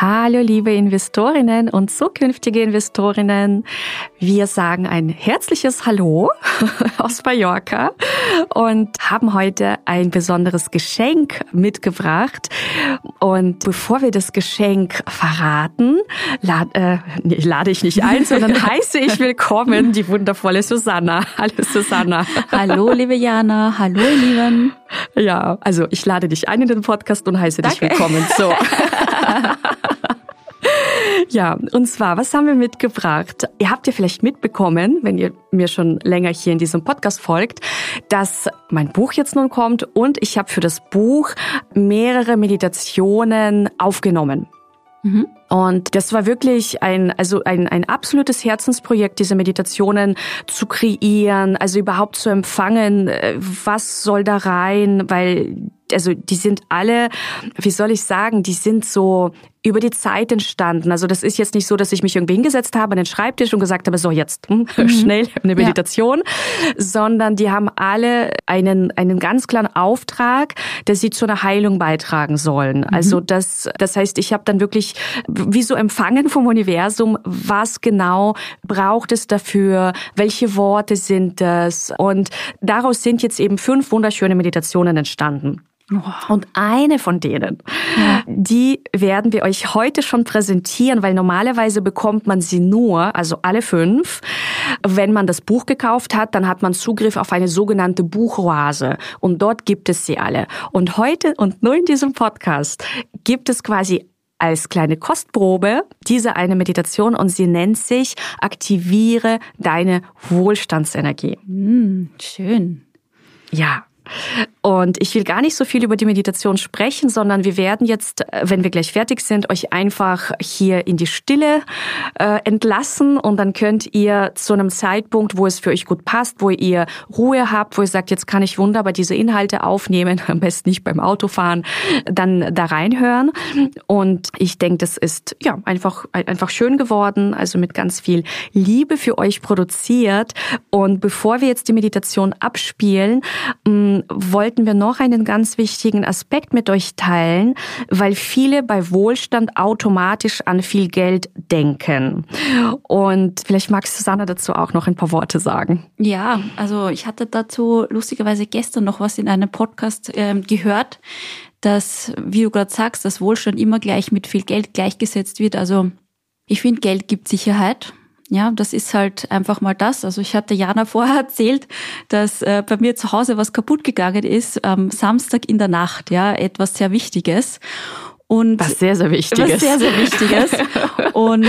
Hallo liebe Investorinnen und zukünftige Investorinnen. Wir sagen ein herzliches Hallo aus Mallorca und haben heute ein besonderes Geschenk mitgebracht. Und bevor wir das Geschenk verraten, lad, äh, lade ich nicht ein, sondern heiße ich willkommen die wundervolle Susanna. Hallo Susanna. Hallo liebe Jana, hallo ihr Lieben. Ja, also ich lade dich ein in den Podcast und heiße Danke. dich willkommen. So. Ja, und zwar, was haben wir mitgebracht? Ihr habt ja vielleicht mitbekommen, wenn ihr mir schon länger hier in diesem Podcast folgt, dass mein Buch jetzt nun kommt und ich habe für das Buch mehrere Meditationen aufgenommen. Mhm. Und das war wirklich ein, also ein, ein absolutes Herzensprojekt, diese Meditationen zu kreieren, also überhaupt zu empfangen, äh, was soll da rein, weil also die sind alle, wie soll ich sagen, die sind so über die Zeit entstanden. Also das ist jetzt nicht so, dass ich mich irgendwie hingesetzt habe an den Schreibtisch und gesagt habe, so jetzt hm, mhm. schnell eine Meditation, ja. sondern die haben alle einen, einen ganz klaren Auftrag, dass sie zu einer Heilung beitragen sollen. Mhm. Also das, das heißt, ich habe dann wirklich wie so empfangen vom Universum, was genau braucht es dafür, welche Worte sind das und daraus sind jetzt eben fünf wunderschöne Meditationen entstanden. Und eine von denen, ja. die werden wir euch heute schon präsentieren, weil normalerweise bekommt man sie nur, also alle fünf, wenn man das Buch gekauft hat, dann hat man Zugriff auf eine sogenannte Buchoase und dort gibt es sie alle. Und heute und nur in diesem Podcast gibt es quasi als kleine Kostprobe diese eine Meditation und sie nennt sich Aktiviere deine Wohlstandsenergie. Mm, schön. Ja, und ich will gar nicht so viel über die Meditation sprechen, sondern wir werden jetzt, äh, wenn wir gleich fertig sind, euch einfach hier in die Stille äh, entlassen und dann könnt ihr zu einem Zeitpunkt, wo es für euch gut passt, wo ihr Ruhe habt, wo ihr sagt, jetzt kann ich wunderbar diese Inhalte aufnehmen, am besten nicht beim Autofahren, dann da reinhören. Und ich denke, das ist ja einfach einfach schön geworden, also mit ganz viel Liebe für euch produziert. Und bevor wir jetzt die Meditation abspielen, wollten wir noch einen ganz wichtigen Aspekt mit euch teilen, weil viele bei Wohlstand automatisch an viel Geld denken. Und vielleicht magst Susanne dazu auch noch ein paar Worte sagen. Ja, also ich hatte dazu lustigerweise gestern noch was in einem Podcast äh, gehört, dass, wie du gerade sagst, dass Wohlstand immer gleich mit viel Geld gleichgesetzt wird. Also ich finde, Geld gibt Sicherheit. Ja, das ist halt einfach mal das. Also ich hatte Jana vorher erzählt, dass äh, bei mir zu Hause was kaputt gegangen ist am Samstag in der Nacht, ja, etwas sehr Wichtiges. Und was sehr, sehr Wichtiges. Was sehr, sehr Wichtiges. und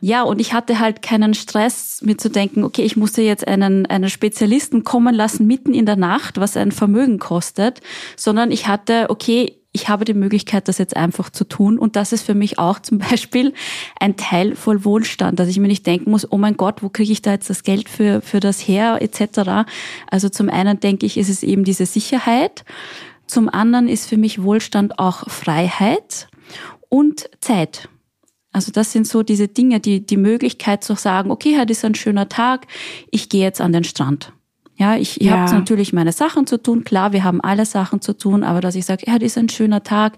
ja, und ich hatte halt keinen Stress, mir zu denken, okay, ich musste jetzt einen, einen Spezialisten kommen lassen mitten in der Nacht, was ein Vermögen kostet, sondern ich hatte, okay, ich habe die Möglichkeit, das jetzt einfach zu tun. Und das ist für mich auch zum Beispiel ein Teil voll Wohlstand, dass ich mir nicht denken muss, oh mein Gott, wo kriege ich da jetzt das Geld für, für das her, etc. Also zum einen denke ich, ist es eben diese Sicherheit. Zum anderen ist für mich Wohlstand auch Freiheit und Zeit. Also das sind so diese Dinge, die, die Möglichkeit zu sagen, okay, heute ist ein schöner Tag, ich gehe jetzt an den Strand. Ja, ich, ich ja. habe natürlich meine Sachen zu tun. Klar, wir haben alle Sachen zu tun, aber dass ich sage, ja, das ist ein schöner Tag.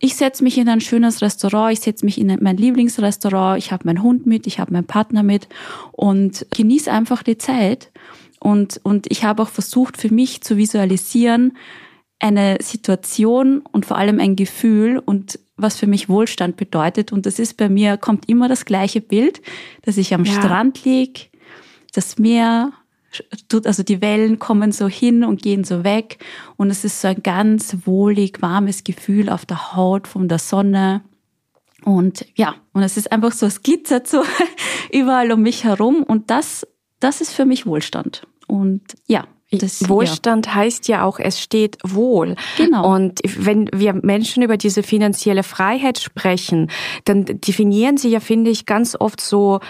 Ich setze mich in ein schönes Restaurant, ich setze mich in mein Lieblingsrestaurant, ich habe meinen Hund mit, ich habe meinen Partner mit und genieße einfach die Zeit. Und, und ich habe auch versucht, für mich zu visualisieren, eine Situation und vor allem ein Gefühl und was für mich Wohlstand bedeutet. Und das ist bei mir, kommt immer das gleiche Bild, dass ich am ja. Strand lieg, das Meer, also die Wellen kommen so hin und gehen so weg und es ist so ein ganz wohlig, warmes Gefühl auf der Haut von der Sonne. Und ja, und es ist einfach so, es glitzert so überall um mich herum und das, das ist für mich Wohlstand. Und ja, Das, Wohlstand ja. heißt ja auch, es steht wohl. Genau. Und wenn wir Menschen über diese finanzielle Freiheit sprechen, dann definieren sie ja, finde ich, ganz oft so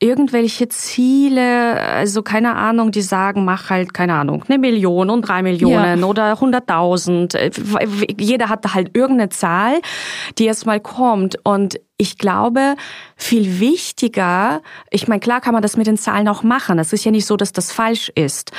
irgendwelche Ziele, also keine Ahnung, die sagen, mach halt, keine Ahnung, eine Million und drei Millionen ja. oder hunderttausend. Jeder hat halt irgendeine Zahl, die erstmal kommt. Und ich glaube, viel wichtiger, ich meine, klar kann man das mit den Zahlen auch machen. Das ist ja nicht so, dass das falsch ist.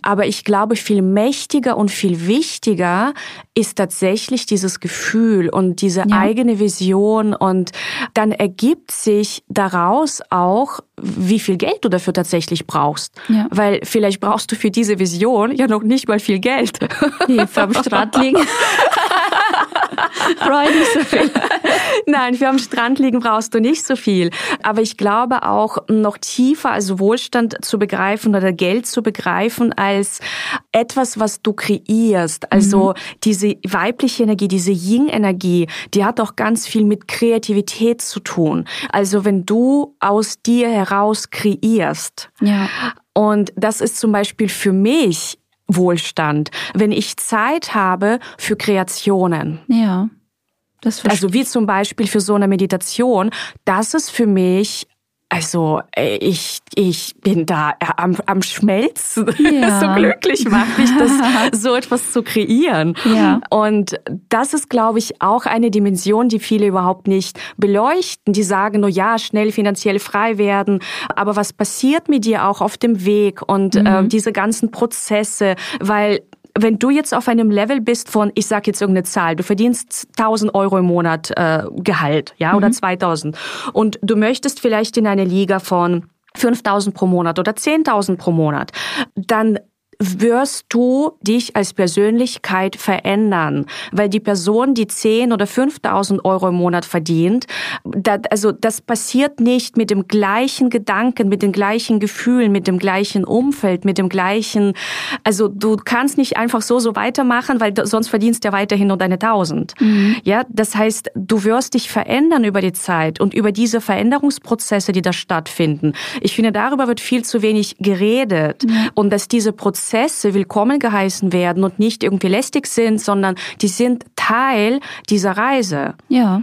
Aber ich glaube, viel mächtiger und viel wichtiger ist tatsächlich dieses Gefühl und diese ja. eigene Vision. Und dann ergibt sich daraus auch, wie viel Geld du dafür tatsächlich brauchst. Ja. Weil vielleicht brauchst du für diese Vision ja noch nicht mal viel Geld. Nee, am Strand liegen. Brauche nicht so viel. Nein, für am Strand liegen brauchst du nicht so viel. Aber ich glaube auch noch tiefer als Wohlstand zu begreifen oder Geld zu begreifen als etwas, was du kreierst. Also mhm. diese weibliche Energie, diese Yin-Energie, die hat auch ganz viel mit Kreativität zu tun. Also wenn du aus dir heraus kreierst. Ja. Und das ist zum Beispiel für mich Wohlstand, wenn ich Zeit habe für Kreationen. Ja. Das also wie zum Beispiel für so eine Meditation, das ist für mich also äh, ich, ich bin da äh, am, am Schmelzen. Ja. so glücklich macht mich das, so etwas zu kreieren. Ja. Und das ist, glaube ich, auch eine Dimension, die viele überhaupt nicht beleuchten. Die sagen nur, ja, schnell finanziell frei werden. Aber was passiert mit dir auch auf dem Weg und mhm. äh, diese ganzen Prozesse? Weil wenn du jetzt auf einem Level bist von, ich sag jetzt irgendeine Zahl, du verdienst 1000 Euro im Monat äh, Gehalt, ja, mhm. oder 2000 und du möchtest vielleicht in eine Liga von 5000 pro Monat oder 10.000 pro Monat, dann wirst du dich als Persönlichkeit verändern, weil die Person, die 10 oder 5.000 Euro im Monat verdient, das, also das passiert nicht mit dem gleichen Gedanken, mit den gleichen Gefühlen, mit dem gleichen Umfeld, mit dem gleichen, also du kannst nicht einfach so so weitermachen, weil sonst verdienst du ja weiterhin nur deine 1000. Mhm. Ja, das heißt, du wirst dich verändern über die Zeit und über diese Veränderungsprozesse, die da stattfinden. Ich finde, darüber wird viel zu wenig geredet mhm. und dass diese Prozesse Prozesse willkommen geheißen werden und nicht irgendwie lästig sind, sondern die sind Teil dieser Reise. Ja.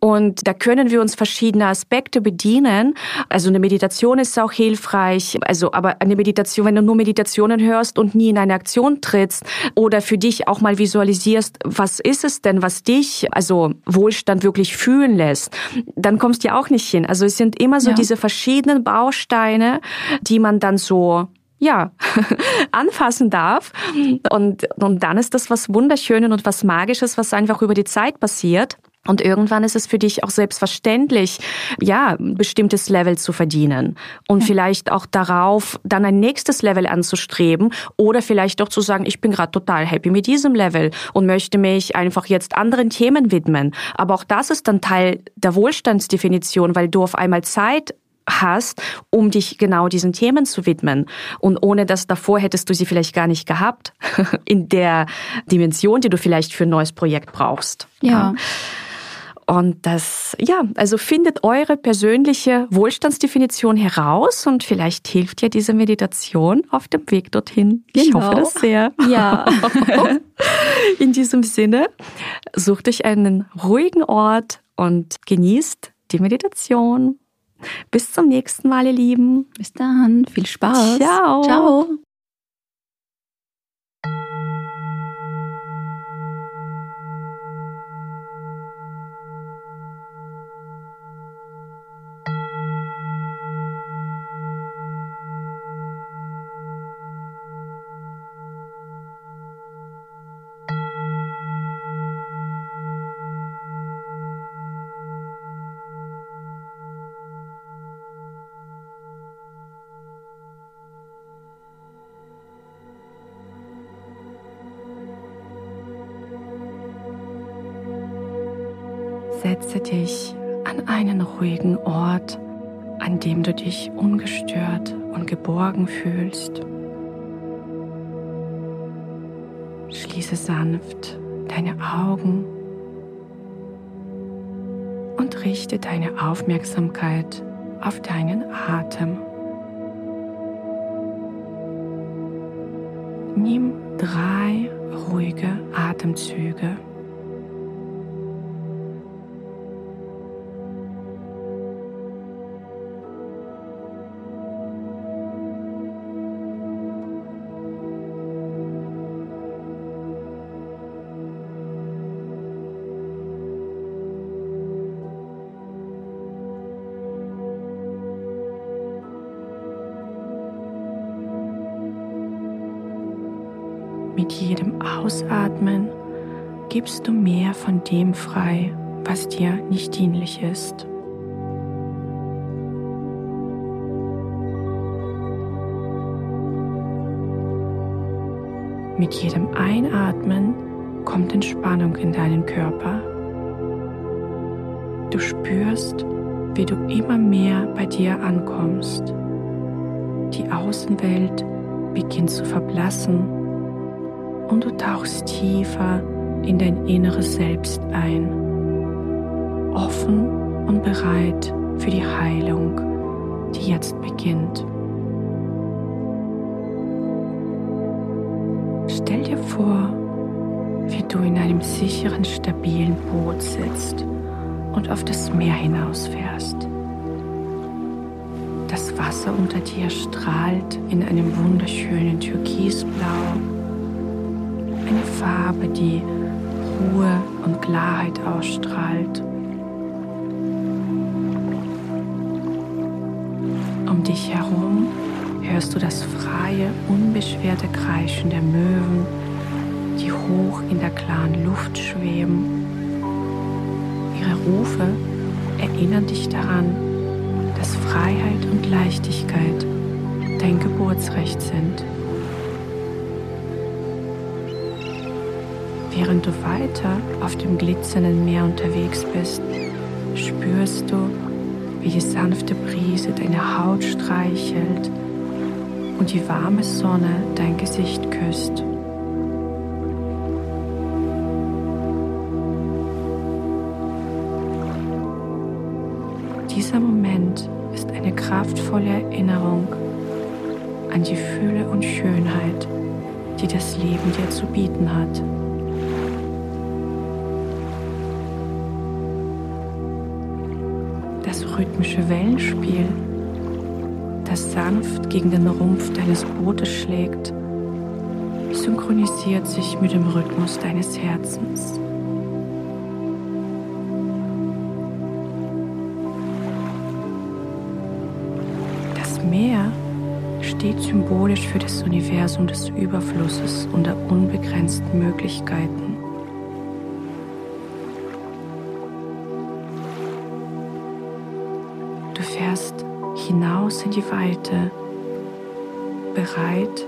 Und da können wir uns verschiedene Aspekte bedienen. Also eine Meditation ist auch hilfreich. Also, aber eine Meditation, wenn du nur Meditationen hörst und nie in eine Aktion trittst oder für dich auch mal visualisierst, was ist es denn, was dich, also Wohlstand wirklich fühlen lässt, dann kommst du ja auch nicht hin. Also es sind immer so ja. diese verschiedenen Bausteine, die man dann so ja, anfassen darf. Und, und dann ist das was Wunderschönes und was Magisches, was einfach über die Zeit passiert. Und irgendwann ist es für dich auch selbstverständlich, ja, ein bestimmtes Level zu verdienen und ja. vielleicht auch darauf dann ein nächstes Level anzustreben oder vielleicht auch zu sagen, ich bin gerade total happy mit diesem Level und möchte mich einfach jetzt anderen Themen widmen. Aber auch das ist dann Teil der Wohlstandsdefinition, weil du auf einmal Zeit hast, um dich genau diesen Themen zu widmen. Und ohne das davor hättest du sie vielleicht gar nicht gehabt, in der Dimension, die du vielleicht für ein neues Projekt brauchst. Ja. Und das, ja, also findet eure persönliche Wohlstandsdefinition heraus und vielleicht hilft ja diese Meditation auf dem Weg dorthin. Genau. Ich hoffe das sehr. Ja. In diesem Sinne, sucht euch einen ruhigen Ort und genießt die Meditation. Bis zum nächsten Mal, ihr Lieben. Bis dann. Viel Spaß. Ciao. Ciao. Setze dich an einen ruhigen Ort, an dem du dich ungestört und geborgen fühlst. Schließe sanft deine Augen und richte deine Aufmerksamkeit auf deinen Atem. Nimm drei ruhige Atemzüge. Ausatmen gibst du mehr von dem frei, was dir nicht dienlich ist. Mit jedem Einatmen kommt Entspannung in deinen Körper. Du spürst, wie du immer mehr bei dir ankommst. Die Außenwelt beginnt zu verblassen und du tauchst tiefer in dein inneres Selbst ein, offen und bereit für die Heilung, die jetzt beginnt. Stell dir vor, wie du in einem sicheren, stabilen Boot sitzt und auf das Meer hinausfährst. Das Wasser unter dir strahlt in einem wunderschönen Türkisblau eine Farbe, die Ruhe und Klarheit ausstrahlt. Um dich herum hörst du das freie, unbeschwerte Kreischen der Möwen, die hoch in der klaren Luft schweben. Ihre Rufe erinnern dich daran, dass Freiheit und Leichtigkeit dein Geburtsrecht sind. Während du weiter auf dem glitzernden Meer unterwegs bist, spürst du, wie die sanfte Brise deine Haut streichelt und die warme Sonne dein Gesicht küsst. Dieser Moment ist eine kraftvolle Erinnerung an die Fülle und Schönheit, die das Leben dir zu bieten hat. Rhythmische Wellenspiel, das sanft gegen den Rumpf deines Bootes schlägt, synchronisiert sich mit dem Rhythmus deines Herzens. Das Meer steht symbolisch für das Universum des Überflusses und der unbegrenzten Möglichkeiten. In die Weite, bereit,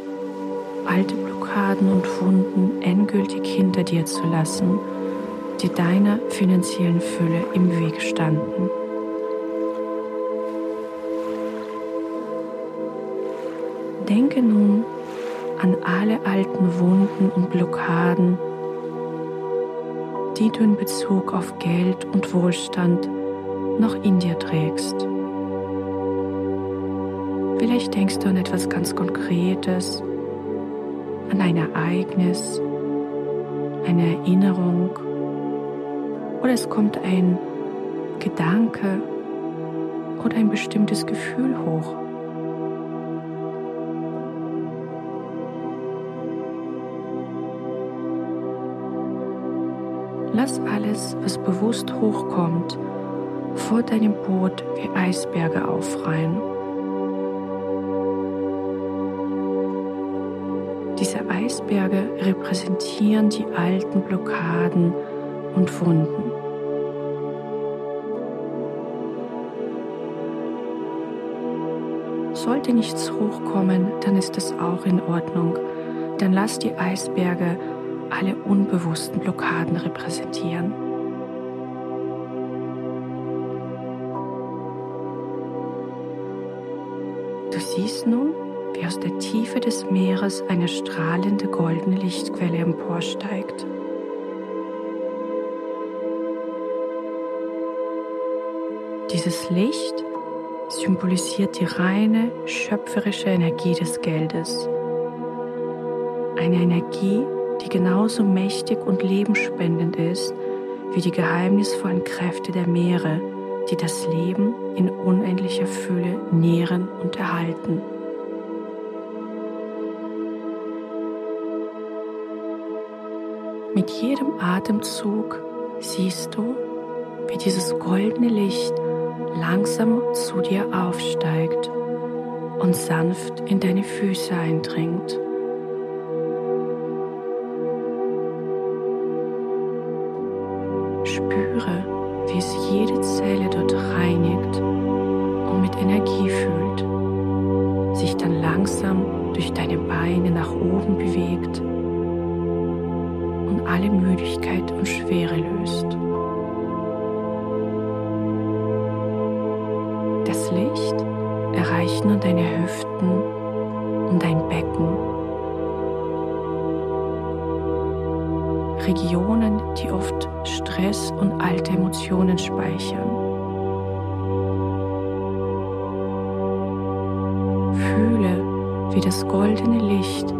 alte Blockaden und Wunden endgültig hinter dir zu lassen, die deiner finanziellen Fülle im Weg standen. Denke nun an alle alten Wunden und Blockaden, die du in Bezug auf Geld und Wohlstand noch in dir trägst. Vielleicht denkst du an etwas ganz Konkretes, an ein Ereignis, eine Erinnerung oder es kommt ein Gedanke oder ein bestimmtes Gefühl hoch. Lass alles, was bewusst hochkommt, vor deinem Boot wie Eisberge aufreihen. Eisberge repräsentieren die alten Blockaden und Wunden. Sollte nichts hochkommen, dann ist es auch in Ordnung. Dann lass die Eisberge alle unbewussten Blockaden repräsentieren. Du siehst nun, wie aus der Tiefe des Meeres eine strahlende goldene Lichtquelle emporsteigt. Dieses Licht symbolisiert die reine, schöpferische Energie des Geldes. Eine Energie, die genauso mächtig und lebensspendend ist wie die geheimnisvollen Kräfte der Meere, die das Leben in unendlicher Fülle nähren und erhalten. Mit jedem Atemzug siehst du, wie dieses goldene Licht langsam zu dir aufsteigt und sanft in deine Füße eindringt. Spüre, wie es jede Zelle dort reinigt und mit Energie füllt, sich dann langsam durch deine Beine nach oben bewegt alle Müdigkeit und Schwere löst. Das Licht erreicht nun deine Hüften und dein Becken. Regionen, die oft Stress und alte Emotionen speichern. Fühle, wie das goldene Licht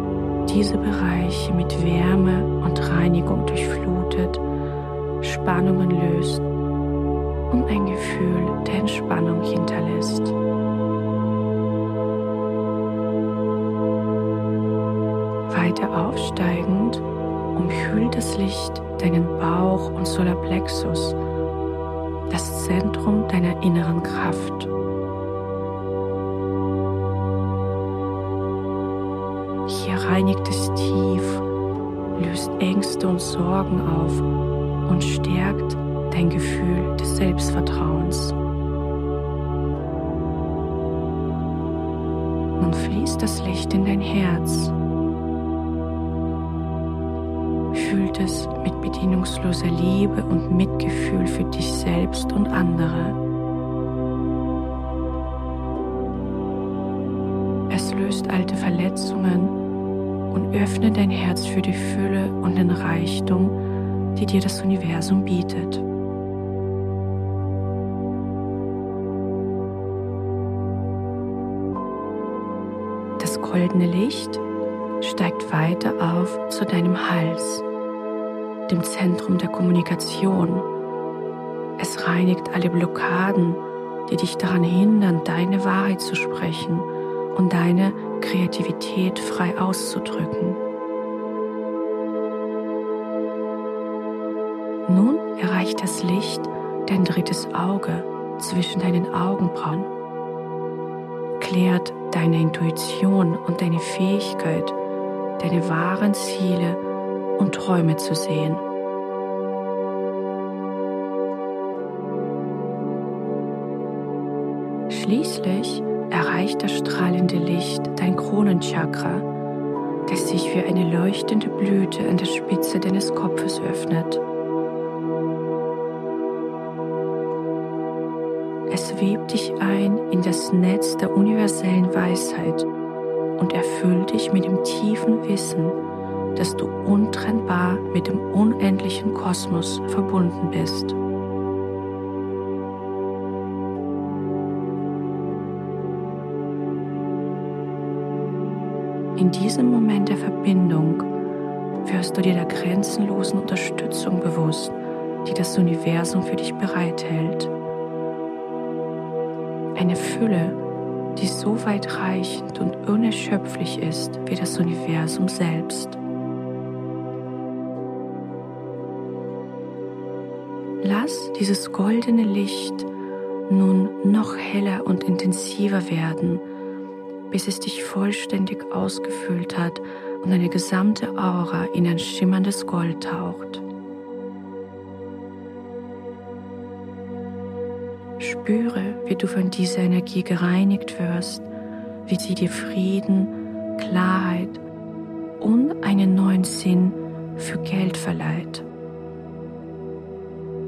diese Bereiche mit Wärme Spannungen löst und ein Gefühl der Entspannung hinterlässt. Weiter aufsteigend umhüllt das Licht deinen Bauch und Solarplexus, das Zentrum deiner inneren Kraft. reinigt es tief, löst Ängste und Sorgen auf und stärkt dein Gefühl des Selbstvertrauens. Nun fließt das Licht in dein Herz. Fühlt es mit bedienungsloser Liebe und Mitgefühl für dich selbst und andere. Es löst alte Verletzungen und öffne dein Herz für die Fülle und den Reichtum, die dir das Universum bietet. Das goldene Licht steigt weiter auf zu deinem Hals, dem Zentrum der Kommunikation. Es reinigt alle Blockaden, die dich daran hindern, deine Wahrheit zu sprechen und deine Kreativität frei auszudrücken. Erreicht das Licht dein drittes Auge zwischen deinen Augenbrauen, klärt deine Intuition und deine Fähigkeit, deine wahren Ziele und Träume zu sehen. Schließlich erreicht das strahlende Licht dein Kronenchakra, das sich wie eine leuchtende Blüte an der Spitze deines Kopfes öffnet. In das Netz der universellen Weisheit und erfüllt dich mit dem tiefen Wissen, dass du untrennbar mit dem unendlichen Kosmos verbunden bist. In diesem Moment der Verbindung wirst du dir der grenzenlosen Unterstützung bewusst, die das Universum für dich bereithält. Eine Fülle, die so weitreichend und unerschöpflich ist wie das Universum selbst. Lass dieses goldene Licht nun noch heller und intensiver werden bis es dich vollständig ausgefüllt hat und deine gesamte Aura in ein schimmerndes Gold taucht. Spüre, wie du von dieser Energie gereinigt wirst, wie sie dir Frieden, Klarheit und einen neuen Sinn für Geld verleiht.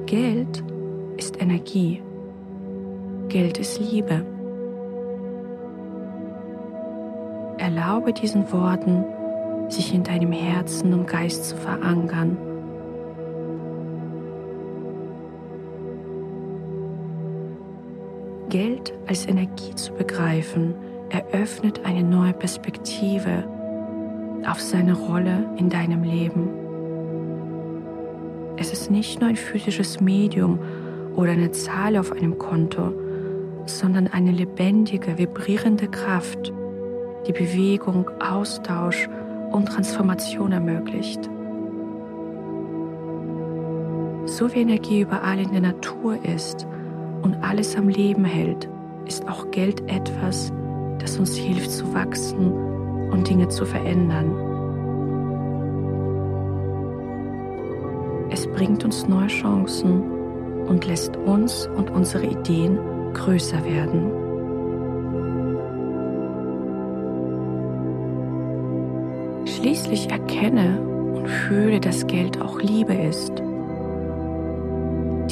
Geld ist Energie. Geld ist Liebe. Erlaube diesen Worten, sich in deinem Herzen und Geist zu verankern. Geld als Energie zu begreifen, eröffnet eine neue Perspektive auf seine Rolle in deinem Leben. Es ist nicht nur ein physisches Medium oder eine Zahl auf einem Konto, sondern eine lebendige, vibrierende Kraft, die Bewegung, Austausch und Transformation ermöglicht. So wie Energie überall in der Natur ist und alles am Leben hält, ist auch Geld etwas, das uns hilft zu wachsen und Dinge zu verändern. Es bringt uns neue Chancen und lässt uns und unsere Ideen größer werden. Schließlich erkenne und fühle, dass Geld auch Liebe ist.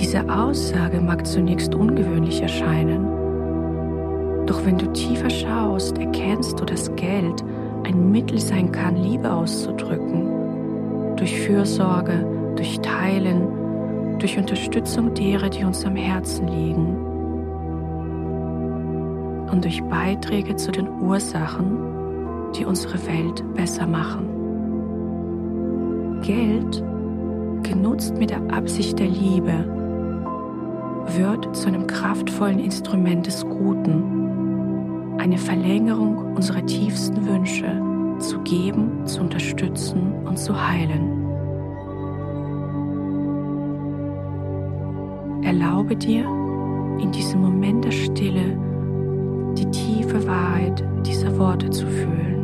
Diese Aussage mag zunächst ungewöhnlich erscheinen, doch wenn du tiefer schaust, erkennst du, dass Geld ein Mittel sein kann, Liebe auszudrücken. Durch Fürsorge, durch Teilen, durch Unterstützung derer, die uns am Herzen liegen. Und durch Beiträge zu den Ursachen, die unsere Welt besser machen. Geld, genutzt mit der Absicht der Liebe, wird zu einem kraftvollen Instrument des Guten eine Verlängerung unserer tiefsten Wünsche zu geben, zu unterstützen und zu heilen. Erlaube dir, in diesem Moment der Stille die tiefe Wahrheit dieser Worte zu fühlen.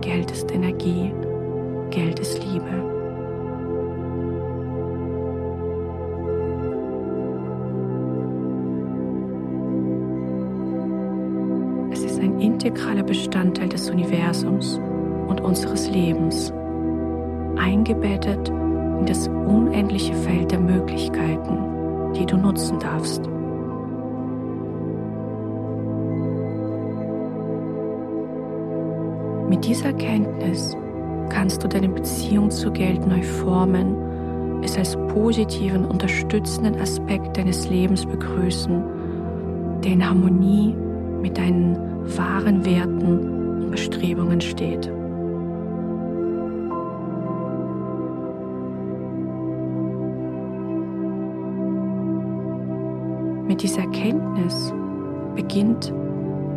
Geld ist Energie, Geld ist Liebe. Bestandteil des Universums und unseres Lebens, eingebettet in das unendliche Feld der Möglichkeiten, die du nutzen darfst. Mit dieser Kenntnis kannst du deine Beziehung zu Geld neu formen, es als positiven, unterstützenden Aspekt deines Lebens begrüßen, der in Harmonie mit deinen wahren Werten und Bestrebungen steht. Mit dieser Erkenntnis beginnt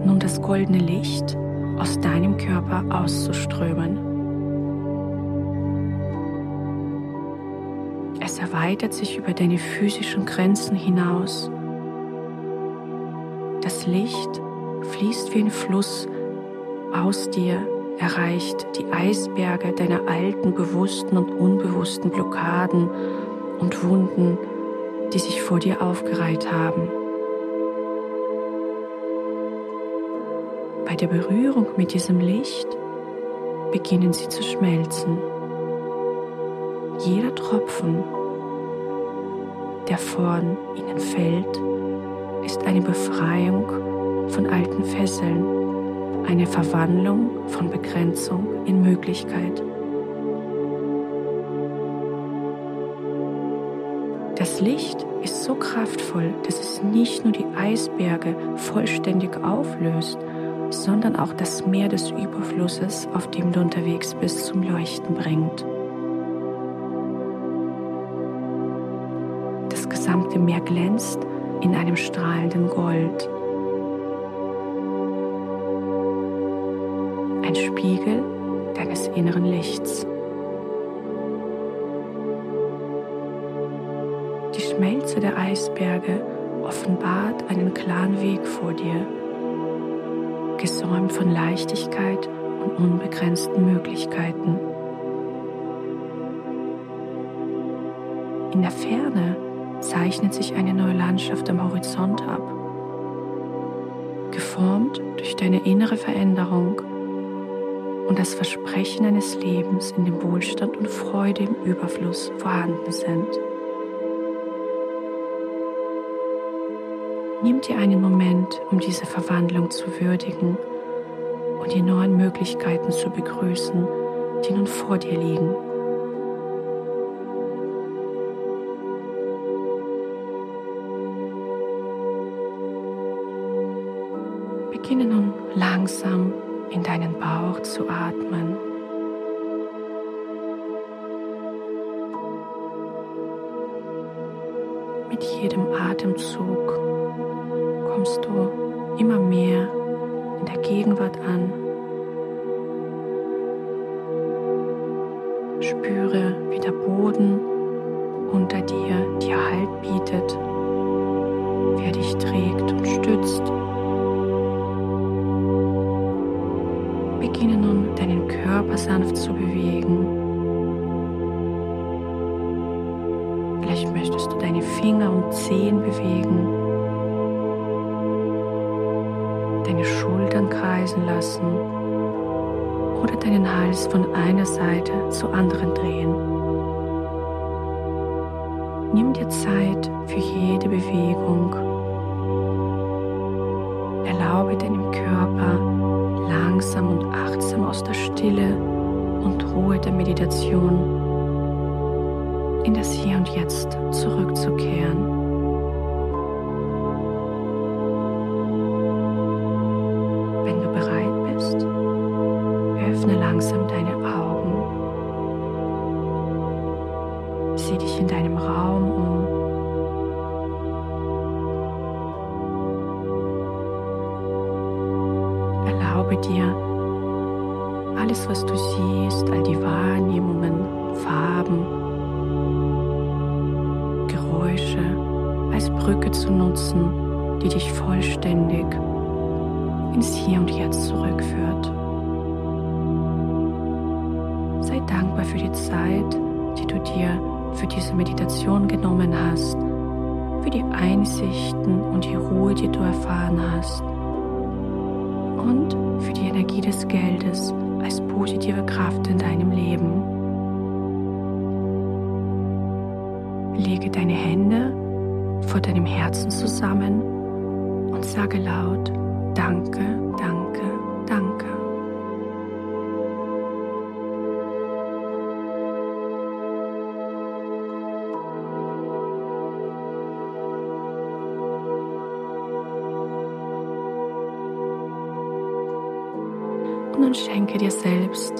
nun das goldene Licht aus deinem Körper auszuströmen. Es erweitert sich über deine physischen Grenzen hinaus. Das Licht fließt wie ein Fluss aus dir, erreicht die Eisberge deiner alten bewussten und unbewussten Blockaden und Wunden, die sich vor dir aufgereiht haben. Bei der Berührung mit diesem Licht beginnen sie zu schmelzen. Jeder Tropfen, der von ihnen fällt, ist eine Befreiung von alten Fesseln, eine Verwandlung von Begrenzung in Möglichkeit. Das Licht ist so kraftvoll, dass es nicht nur die Eisberge vollständig auflöst, sondern auch das Meer des Überflusses, auf dem du unterwegs bist, zum Leuchten bringt. Das gesamte Meer glänzt in einem strahlenden Gold. Ein Spiegel deines inneren Lichts. Die Schmelze der Eisberge offenbart einen klaren Weg vor dir, gesäumt von Leichtigkeit und unbegrenzten Möglichkeiten. In der Ferne zeichnet sich eine neue Landschaft am Horizont ab, geformt durch deine innere Veränderung und das Versprechen eines Lebens, in dem Wohlstand und Freude im Überfluss vorhanden sind. Nimm dir einen Moment, um diese Verwandlung zu würdigen und die neuen Möglichkeiten zu begrüßen, die nun vor dir liegen. Spüre, wie der Boden unter dir dir Halt bietet, wie er dich trägt und stützt. Beginne nun deinen Körper sanft zu bewegen. Vielleicht möchtest du deine Finger und Zehen bewegen, deine Schultern kreisen lassen oder deinen Hals von einer Seite zur anderen drehen. Nimm dir Zeit für jede Bewegung. Erlaube deinem Körper langsam und achtsam aus der Stille und Ruhe der Meditation in das Hier und Jetzt zurückzukehren. Öffne langsam deine Augen. Sieh dich in deinem Raum um. Erlaube dir, alles, was du siehst, all die Wahrnehmungen, Farben, Geräusche als Brücke zu nutzen, die dich vollständig ins Hier und Jetzt zurückführt. Dankbar für die Zeit, die du dir für diese Meditation genommen hast, für die Einsichten und die Ruhe, die du erfahren hast und für die Energie des Geldes als positive Kraft in deinem Leben. Lege deine Hände vor deinem Herzen zusammen und sage laut Danke, danke. Selbst